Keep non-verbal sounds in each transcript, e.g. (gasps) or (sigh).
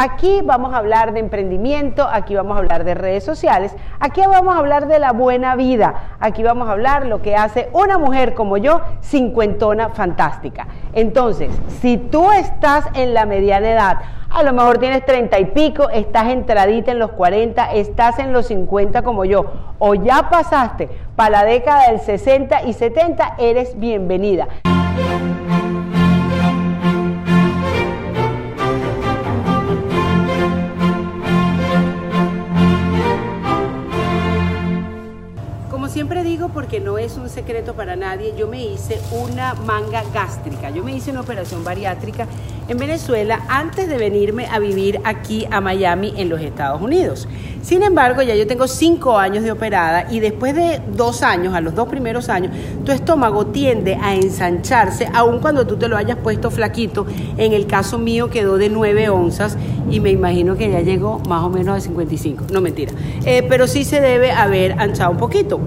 Aquí vamos a hablar de emprendimiento, aquí vamos a hablar de redes sociales, aquí vamos a hablar de la buena vida, aquí vamos a hablar lo que hace una mujer como yo, cincuentona fantástica. Entonces, si tú estás en la mediana edad, a lo mejor tienes treinta y pico, estás entradita en los 40, estás en los 50 como yo, o ya pasaste para la década del 60 y 70, eres bienvenida. Siempre digo, porque no es un secreto para nadie, yo me hice una manga gástrica, yo me hice una operación bariátrica en Venezuela antes de venirme a vivir aquí a Miami en los Estados Unidos. Sin embargo, ya yo tengo cinco años de operada y después de dos años, a los dos primeros años, tu estómago tiende a ensancharse, aun cuando tú te lo hayas puesto flaquito. En el caso mío quedó de 9 onzas y me imagino que ya llegó más o menos a 55. No mentira. Eh, pero sí se debe haber anchado un poquito.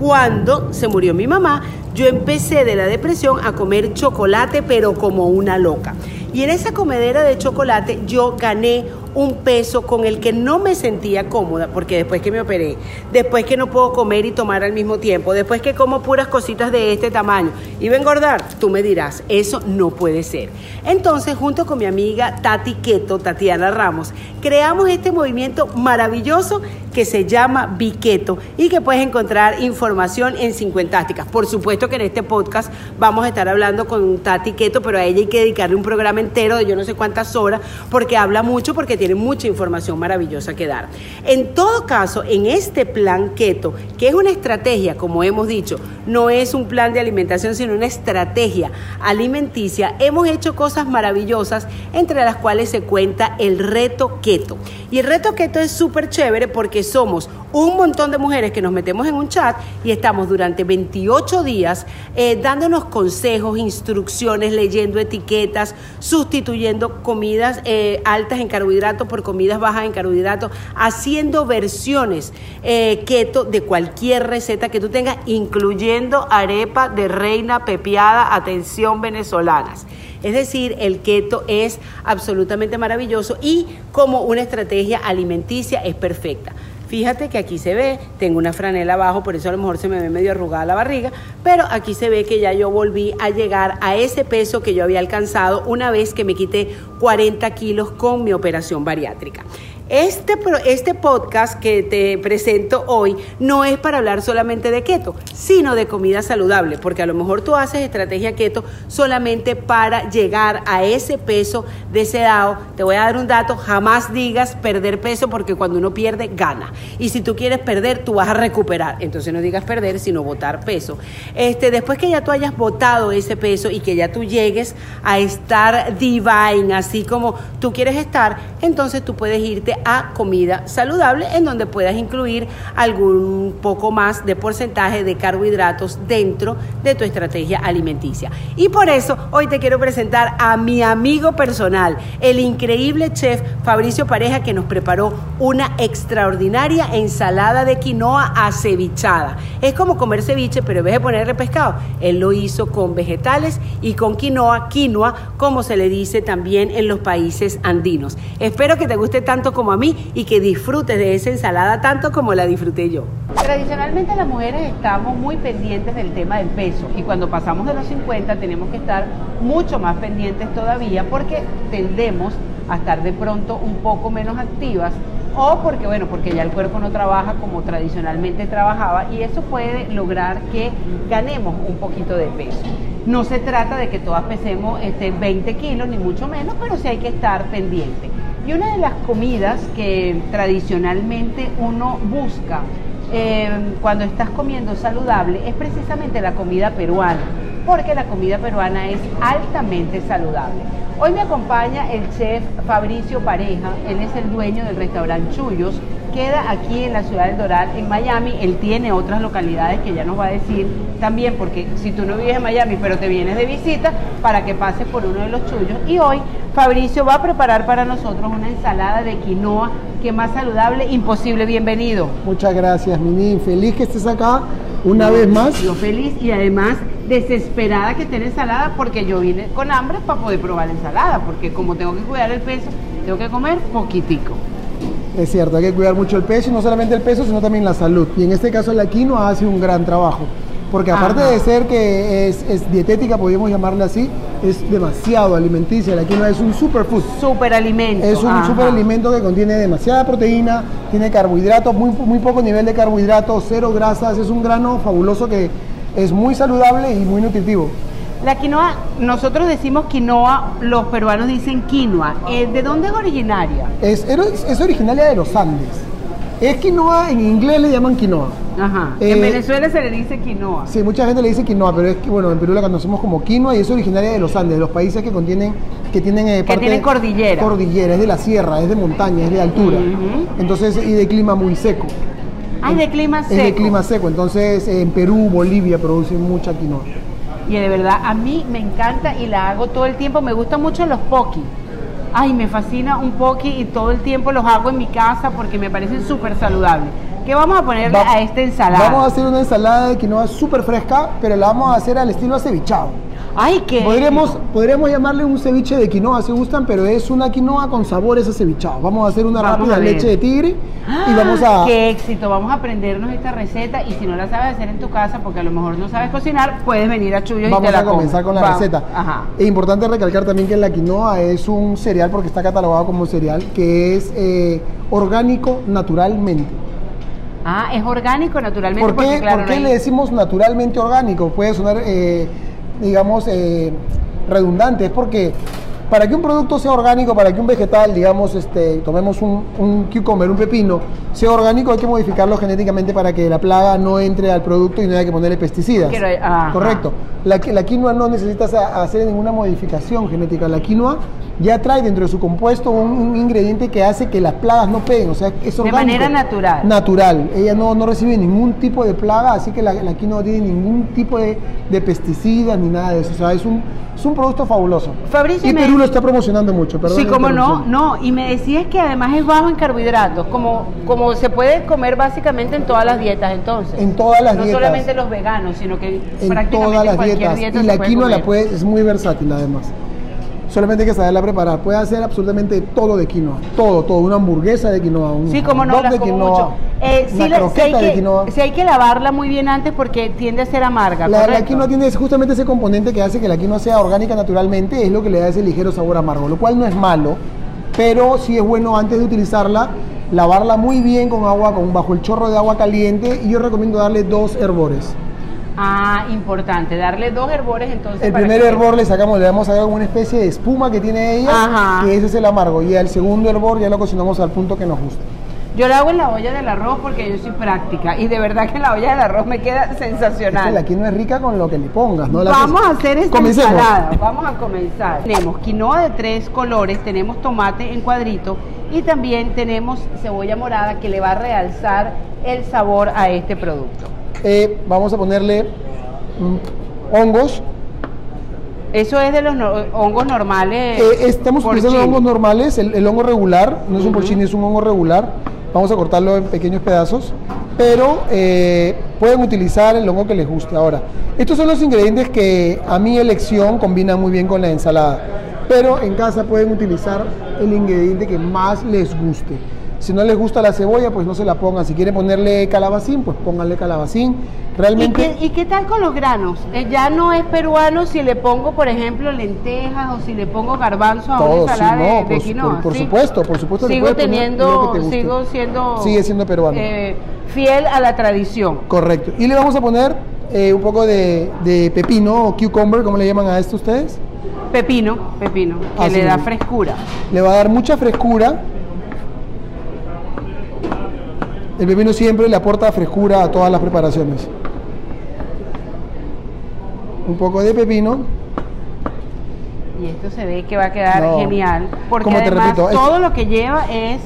Cuando se murió mi mamá, yo empecé de la depresión a comer chocolate, pero como una loca. Y en esa comedera de chocolate yo gané un peso con el que no me sentía cómoda, porque después que me operé, después que no puedo comer y tomar al mismo tiempo, después que como puras cositas de este tamaño y a engordar, tú me dirás, eso no puede ser. Entonces, junto con mi amiga Tati Keto, Tatiana Ramos, creamos este movimiento maravilloso que se llama Biqueto y que puedes encontrar información en Cincuentásticas. Por supuesto que en este podcast vamos a estar hablando con Tati Keto, pero a ella hay que dedicarle un programa entero de yo no sé cuántas horas porque habla mucho, porque tiene tiene mucha información maravillosa que dar. En todo caso, en este plan keto, que es una estrategia, como hemos dicho, no es un plan de alimentación, sino una estrategia alimenticia, hemos hecho cosas maravillosas, entre las cuales se cuenta el reto keto. Y el reto keto es súper chévere porque somos un montón de mujeres que nos metemos en un chat y estamos durante 28 días eh, dándonos consejos, instrucciones, leyendo etiquetas, sustituyendo comidas eh, altas en carbohidratos por comidas bajas en carbohidratos, haciendo versiones eh, keto de cualquier receta que tú tengas, incluyendo arepa de reina pepiada, atención venezolanas. Es decir, el keto es absolutamente maravilloso y como una estrategia alimenticia es perfecta. Fíjate que aquí se ve, tengo una franela abajo, por eso a lo mejor se me ve medio arrugada la barriga, pero aquí se ve que ya yo volví a llegar a ese peso que yo había alcanzado una vez que me quité 40 kilos con mi operación bariátrica. Este, este podcast que te presento hoy no es para hablar solamente de keto, sino de comida saludable, porque a lo mejor tú haces estrategia keto solamente para llegar a ese peso deseado. Te voy a dar un dato, jamás digas perder peso porque cuando uno pierde, gana. Y si tú quieres perder, tú vas a recuperar. Entonces no digas perder, sino botar peso. Este, después que ya tú hayas botado ese peso y que ya tú llegues a estar divine, así como tú quieres estar, entonces tú puedes irte a comida saludable en donde puedas incluir algún poco más de porcentaje de carbohidratos dentro de tu estrategia alimenticia. Y por eso hoy te quiero presentar a mi amigo personal, el increíble chef Fabricio Pareja que nos preparó una extraordinaria ensalada de quinoa acevichada. Es como comer ceviche, pero en vez de ponerle pescado, él lo hizo con vegetales y con quinoa, quinoa, como se le dice también en los países andinos. Espero que te guste tanto como a mí y que disfrutes de esa ensalada tanto como la disfruté yo. Tradicionalmente las mujeres estamos muy pendientes del tema del peso y cuando pasamos de los 50 tenemos que estar mucho más pendientes todavía porque tendemos a estar de pronto un poco menos activas o porque bueno, porque ya el cuerpo no trabaja como tradicionalmente trabajaba y eso puede lograr que ganemos un poquito de peso. No se trata de que todas pesemos este, 20 kilos, ni mucho menos, pero sí hay que estar pendiente. Y una de las comidas que tradicionalmente uno busca eh, cuando estás comiendo saludable es precisamente la comida peruana, porque la comida peruana es altamente saludable. Hoy me acompaña el chef Fabricio Pareja, él es el dueño del restaurante Chuyos, queda aquí en la ciudad del Doral, en Miami, él tiene otras localidades que ya nos va a decir también, porque si tú no vives en Miami, pero te vienes de visita, para que pases por uno de los Chuyos. Y hoy Fabricio va a preparar para nosotros una ensalada de quinoa que más saludable, imposible. Bienvenido. Muchas gracias, Mini. Feliz que estés acá una vez más. Yo feliz y además desesperada que esté ensalada porque yo vine con hambre para poder probar ensalada, porque como tengo que cuidar el peso, Tengo que comer poquitico. Es cierto, hay que cuidar mucho el peso y no solamente el peso, sino también la salud. Y en este caso la quinoa hace un gran trabajo. Porque aparte Ajá. de ser que es, es dietética, podríamos llamarle así, es demasiado alimenticia. La quinoa es un superfood. Superalimento. Es un ajá. superalimento que contiene demasiada proteína, tiene carbohidratos, muy, muy poco nivel de carbohidratos, cero grasas. Es un grano fabuloso que es muy saludable y muy nutritivo. La quinoa, nosotros decimos quinoa, los peruanos dicen quinoa. Eh, ¿De dónde es originaria? Es, es originaria de los Andes. Es quinoa, en inglés le llaman quinoa. Ajá. Eh, en Venezuela se le dice quinoa. Sí, mucha gente le dice quinoa, pero es que, bueno, en Perú la conocemos como quinoa y es originaria de los Andes, de los países que contienen, que tienen eh, Que tienen cordillera. Cordillera, es de la sierra, es de montaña, es de altura. Entonces, y de clima muy seco. Ay, de clima seco. Es de clima seco. Entonces, en Perú, Bolivia producen mucha quinoa. Y de verdad, a mí me encanta y la hago todo el tiempo. Me gustan mucho los poki. Ay, me fascina un poki y todo el tiempo los hago en mi casa porque me parecen súper saludables. ¿Qué vamos a ponerle Va- a esta ensalada? Vamos a hacer una ensalada de quinoa súper fresca, pero la vamos a hacer al estilo acevichado. Ay, qué. Podríamos, podríamos llamarle un ceviche de quinoa si gustan, pero es una quinoa con sabores acevichados. Vamos a hacer una Vamos rápida leche de tigre y ¡Ah! vamos a... ¡Qué éxito! Vamos a aprendernos esta receta y si no la sabes hacer en tu casa porque a lo mejor no sabes cocinar, puedes venir a Chuyo y Vamos te la a comenzar con la receta. Ajá. Es importante recalcar también que la quinoa es un cereal porque está catalogado como cereal que es eh, orgánico naturalmente. Ah, es orgánico naturalmente ¿Por porque qué, claro, por qué no hay- le decimos naturalmente orgánico? Puede sonar, eh, digamos, eh, redundante. Es porque para que un producto sea orgánico, para que un vegetal, digamos, este, tomemos un, un cucumber, un pepino, sea orgánico, hay que modificarlo genéticamente para que la plaga no entre al producto y no haya que ponerle pesticidas. Quiero-. Correcto. La, la quinoa no necesitas hacer ninguna modificación genética. La quinoa ya trae dentro de su compuesto un, un ingrediente que hace que las plagas no peguen. O sea, es De orgánico. manera natural. Natural. Ella no, no recibe ningún tipo de plaga, así que la, la quinoa no tiene ningún tipo de, de pesticidas ni nada de eso. O sea, es un, es un producto fabuloso. Fabricio, y me- Perú lo está promocionando mucho, perdón. Sí, como no, no. Y me decías que además es bajo en carbohidratos, como, como se puede comer básicamente en todas las dietas entonces. En todas las no dietas. solamente los veganos, sino que en prácticamente todas las cualquier dietas. dieta y la quinoa la puede, es muy versátil además. Solamente hay que saberla preparar. Puede hacer absolutamente todo de quinoa. Todo, todo. Una hamburguesa de quinoa. Un Sí, como no, de quinoa, mucho. Eh, sí, una la- sí hay croqueta de que, quinoa. sí hay que lavarla muy bien antes porque tiende a ser amarga, La, la quinoa tiene justamente ese componente que hace que la quinoa sea orgánica naturalmente, es lo que le da ese ligero sabor amargo, lo cual no es malo, pero sí es bueno antes de utilizarla, lavarla muy bien con agua, con, bajo el chorro de agua caliente y yo recomiendo darle dos hervores. Ah, importante, darle dos hervores entonces. El primer que- hervor le sacamos, le damos a una especie de espuma que tiene ella, Ajá. que ese es el amargo, y al segundo hervor ya lo cocinamos al punto que nos gusta. Yo la hago en la olla del arroz porque yo soy práctica y de verdad que la olla del arroz me queda sensacional. la quinoa es rica con lo que le pongas, ¿no? La Vamos que- a hacer esta Comencemos. ensalada, vamos a comenzar. Tenemos quinoa de tres colores, tenemos tomate en cuadrito y también tenemos cebolla morada que le va a realzar el sabor a este producto. Eh, vamos a ponerle mm, hongos, Eso es de los no- hongos normales. Eh, estamos porcini. utilizando hongos normales, el, el hongo regular, no es un Ujú. porcini, es un hongo regular. Vamos a cortarlo en pequeños pedazos, pero eh, pueden utilizar el hongo que les guste. Ahora, estos son los ingredientes que a mi elección combinan muy bien con la ensalada, pero en casa pueden utilizar el ingrediente que más les guste. Si no les gusta la cebolla, pues no se la pongan. Si quieren ponerle calabacín, pues pónganle calabacín. ¿Y Realmente... qué, y qué tal con los granos? Eh, ya no es peruano si le pongo, por ejemplo, lentejas o si le pongo garbanzo a una Todo, sí, ensalada de- no, de, por, quinoa. por- por ¿sí? supuesto, por supuesto. Sigo teniendo, sigo siendo, Sigue siendo peruano. eh, fiel a la tradición. Correcto. Y le vamos a poner eh, un poco de, de pepino o cucumber, ¿cómo le llaman a esto ustedes? Pepino, pepino, que Así le da frescura. Le va a dar mucha frescura. El pepino siempre le aporta frescura a todas las preparaciones. Un poco de pepino. Y esto se ve que va a quedar No. genial. Porque además repito, todo lo que lleva es,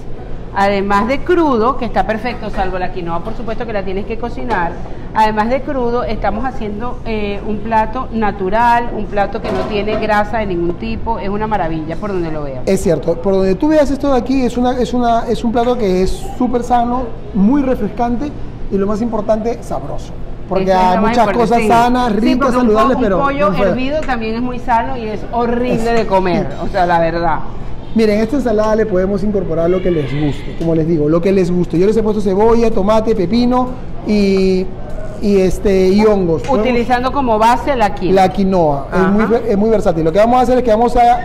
además de crudo, que está perfecto, salvo la quinoa, por supuesto que la tienes que cocinar. Además de crudo, estamos haciendo eh, un plato natural, un plato que no tiene grasa de ningún tipo. Es una maravilla por donde lo veas. Es cierto, por donde tú veas esto de aquí, es, una, es, una, es un plato que es súper sano, muy refrescante y lo más importante, sabroso. Porque hay muchas cosas sí. sanas, Sí, ricas, un saludables, pero... Un pollo no hervido también es muy sano y es horrible de comer, o sea, la verdad. Miren, esta ensalada le podemos incorporar lo que les guste, como les digo, lo que les guste. Yo les he puesto cebolla, tomate, pepino y, y este, y hongos. Utilizando como base la quinoa. La quinoa, es muy, es muy versátil. Lo que vamos a hacer es que vamos a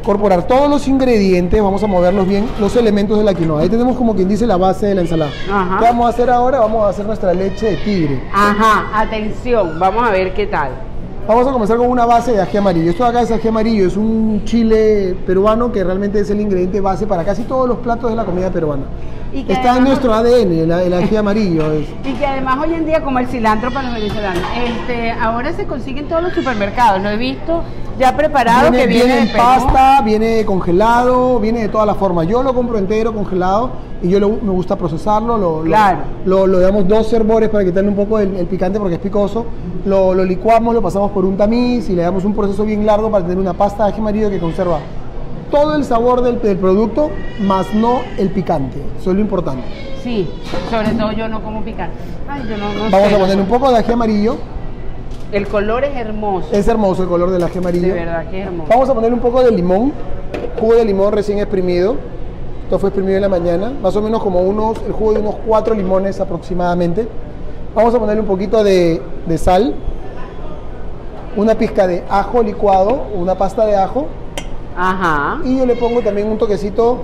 incorporar todos los ingredientes, vamos a moverlos bien, los elementos de la quinoa. Ahí tenemos como quien dice la base de la ensalada. Ajá. ¿Qué vamos a hacer ahora? Vamos a hacer nuestra leche de tigre. Ajá, atención, vamos a ver qué tal. Vamos a comenzar con una base de ají amarillo. Esto de acá es ají amarillo, es un chile peruano que realmente es el ingrediente base para casi todos los platos de la comida peruana. Y que Está en nuestro ADN, el, el ají (laughs) amarillo. es. Y que además hoy en día, como el cilantro para los venezolanos, este, ahora se consigue en todos los supermercados. Lo he visto ya preparado Viene, que viene, viene en pasta, viene congelado, viene de todas las formas. Yo lo compro entero, congelado, y yo lo- me gusta procesarlo. Lo, Claro. Lo, lo damos dos hervores para quitarle un poco el, el picante porque es picoso. Lo, lo licuamos, lo pasamos por un tamiz y le damos un proceso bien largo para tener una pasta de ají amarillo que conserva todo el sabor del, del producto, más no el picante. Eso es lo importante. Sí, sobre todo yo no como picante. Ay, yo no, no Vamos sé, a poner un poco de ají amarillo. El color es hermoso. Es hermoso el color del ají amarillo. De verdad que es hermoso. Vamos a poner un poco de limón, jugo de limón recién exprimido. Esto fue exprimido en la mañana, más o menos como unos, el jugo de unos cuatro limones aproximadamente. Vamos a ponerle un poquito de, de sal, una pizca de ajo licuado, una pasta de ajo, Ajá. y yo le pongo también un toquecito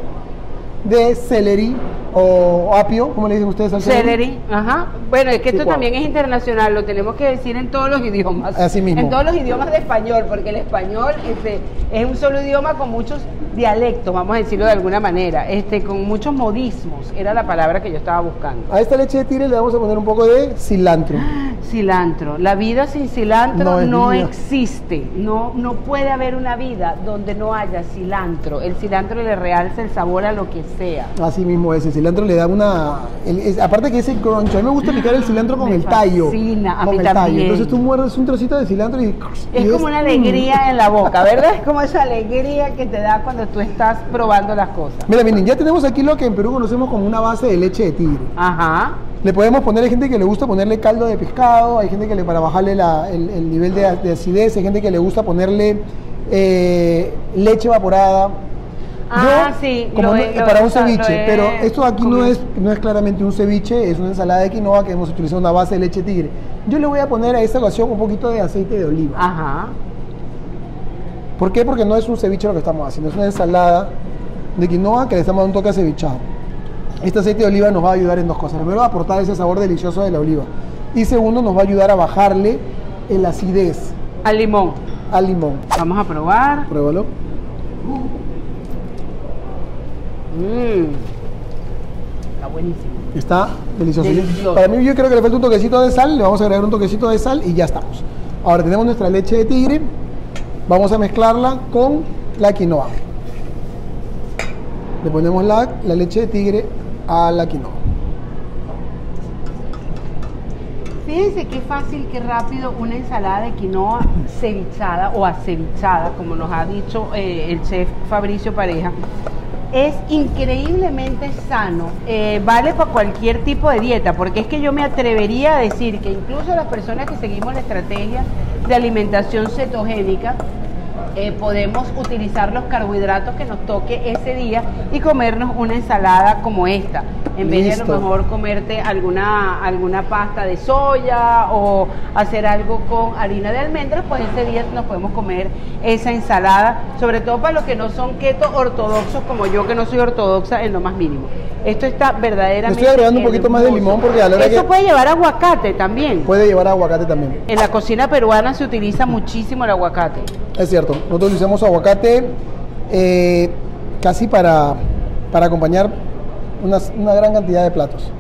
de celery o apio, como le dicen ustedes al Celery, ajá. Bueno, es que esto también es internacional, lo tenemos que decir en todos los idiomas. Así mismo. En todos los idiomas de español, porque el español este, es un solo idioma con muchos dialectos, vamos a decirlo de alguna manera, este, con muchos modismos, era la palabra que yo estaba buscando. A esta leche de tigre le vamos a poner un poco de cilantro. (gasps) Cilantro. La vida sin cilantro No existe. No, no puede haber una vida donde no haya cilantro. El cilantro le realza el sabor a lo que sea. Así mismo es, el cilantro le da una... el- es- aparte que ese crunch, a mí me gusta picar el cilantro con Me el tallo. fascina, a con mí el tallo. también. Entonces tú muerdes un trocito de cilantro y... Es y como una alegría en la boca, ¿verdad? Es como esa alegría que te da cuando tú estás probando las cosas. Mira, miren, ya tenemos aquí lo que en Perú conocemos como una base de leche de tigre. Ajá. Le podemos poner, hay gente que le gusta ponerle caldo de pescado, hay gente que le para bajarle la- el, el nivel de, de acidez, hay gente que le gusta ponerle eh, leche evaporada. Ah, Yo, sí, como lo no- para un ceviche, pero esto aquí no es, no es claramente un ceviche, es una ensalada de quinoa que hemos utilizado una base de leche tigre. Yo le voy a poner a esta ocasión un poquito de aceite de oliva. Ajá. ¿Por qué? Porque no es un ceviche lo que estamos haciendo, es una ensalada de quinoa que le estamos dando un toque acevichado. Este aceite de oliva nos va a ayudar en dos cosas. Primero, va a aportar ese sabor delicioso de la oliva. Y segundo, nos va a ayudar a bajarle el acidez Al limón. al limón. Vamos a probar. Pruébalo. Mmm. Está buenísimo. Está delicioso. Delicioso. Para mí yo creo que le falta un toquecito de sal, le vamos a agregar un toquecito de sal y ya estamos. Ahora tenemos nuestra leche de tigre, vamos a mezclarla con la quinoa. Le ponemos la, la leche de tigre a la quinoa. Fíjense qué fácil, qué rápido una ensalada de quinoa cevichada o acevichada, como nos ha dicho eh, el chef Fabricio Pareja. Es increíblemente sano, eh, vale para cualquier tipo de dieta, porque es que yo me atrevería a decir que incluso las personas que seguimos la estrategia de alimentación cetogénica, eh, podemos utilizar los carbohidratos que nos toque ese día y comernos una ensalada como esta. En vez de a lo mejor comerte alguna, alguna pasta de soya o hacer algo con harina de almendras, pues ese día nos podemos comer esa ensalada, sobre todo para los que no son keto ortodoxos como yo que no soy ortodoxa en lo más mínimo. Esto está verdaderamente. Estoy agregando un poquito más de limón porque a la hora Esto que- puede llevar aguacate también. Puede llevar aguacate también. En la cocina peruana se utiliza muchísimo el aguacate. Es cierto, nosotros utilizamos aguacate eh, casi para, para acompañar una, una gran cantidad de platos.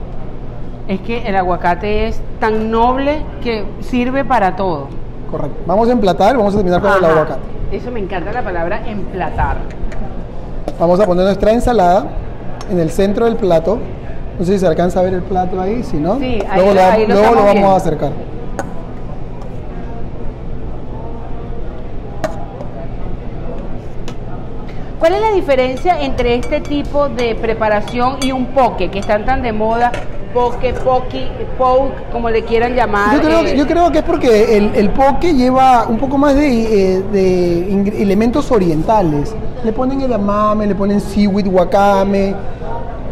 Es que el aguacate es tan noble que sirve para todo. Correcto. Vamos a emplatar, vamos a terminar con el aguacate. Eso me encanta la palabra emplatar. Vamos a poner nuestra ensalada en el centro del plato. No sé si se alcanza a ver el plato ahí, si no, Sí, ahí luego, lo- le- ahí lo luego lo vamos viendo. a acercar. ¿Cuál es la diferencia entre este tipo de preparación y un poke que están tan de moda poke, poki, poke, como le quieran llamar. Yo creo, eh, que, yo creo que es porque el, el poke lleva un poco más de, eh, de elementos orientales. Le ponen edamame, le ponen seaweed, wakame.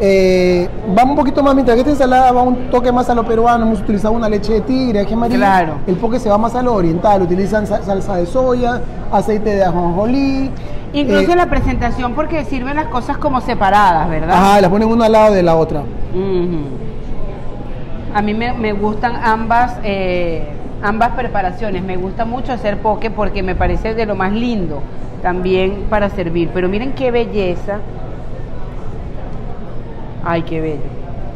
eh, va un poquito más, mientras que esta ensalada va un toque más a lo peruano, hemos utilizado una leche de tigre, ají amarillo. Claro. El poke se va más a lo oriental, utilizan sa- salsa de soya, aceite de ajonjolí. Incluso eh, la presentación porque sirven las cosas como separadas, ¿verdad? Ajá, las ponen una al lado de la otra. Ujú. A mí me, me gustan ambas, eh, ambas preparaciones. Me gusta mucho hacer poke porque me parece de lo más lindo también para servir. Pero miren qué belleza. Ay, qué bello.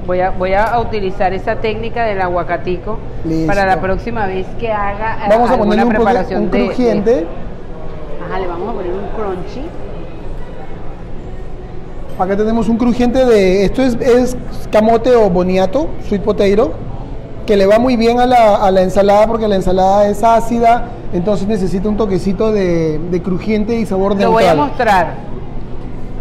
Voy a, voy a utilizar esa técnica del aguacatico Listo. para la próxima vez que haga eh, Vamos a alguna ponerle un, poco- preparación un de- de- crujiente. Ajá, le vamos a poner un crunchy. Acá tenemos un crujiente de, esto es, es camote o boniato, sweet potato, que le va muy bien a la, a la ensalada porque la ensalada es ácida, entonces necesita un toquecito de, de crujiente y sabor Lo voy a mostrar.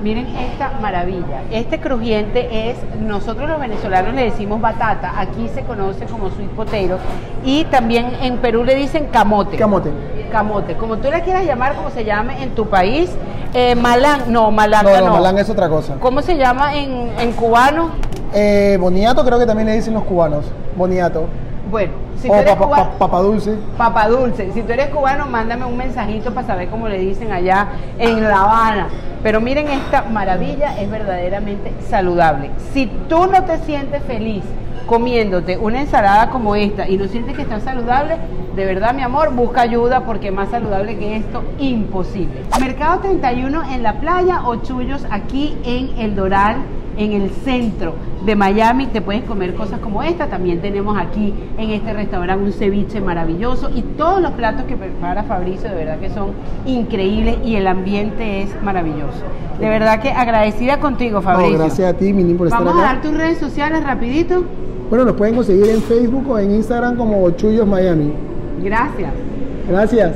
Miren esta maravilla. Este crujiente es, nosotros los venezolanos le decimos batata, aquí se conoce como sweet potato y también en Perú le dicen camote. Camote. Camote, como tú le quieras llamar, como se llame en tu país. Eh, malán, no, malanga No, no. no, malanga es otra cosa. ¿Cómo se llama en, en cubano? Eh, boniato creo que también le dicen los cubanos, boniato. Bueno, si tú eres papa, cubano... pa- papa dulce. Papa Dulce, si tú eres cubano, mándame un mensajito para saber cómo le dicen allá en La Habana. Pero miren esta maravilla, es verdaderamente saludable. Si tú no te sientes feliz comiéndote una ensalada como esta y no sientes que está saludable, de verdad mi amor, busca ayuda porque más saludable que esto, imposible. Mercado 31 en la playa o Chullos aquí en El Doral, en el centro de Miami, te puedes comer cosas como esta. También tenemos aquí en este restaurante un ceviche maravilloso y todos los platos que prepara Fabricio de verdad que son increíbles y el ambiente es maravilloso. De verdad que agradecida contigo, No, Fabricio. gracias a ti, Minin, por estar Vamos a acá. dar tus redes sociales rapidito. Bueno, nos pueden conseguir en Facebook o en Instagram como Chuyos Miami. Gracias. Gracias.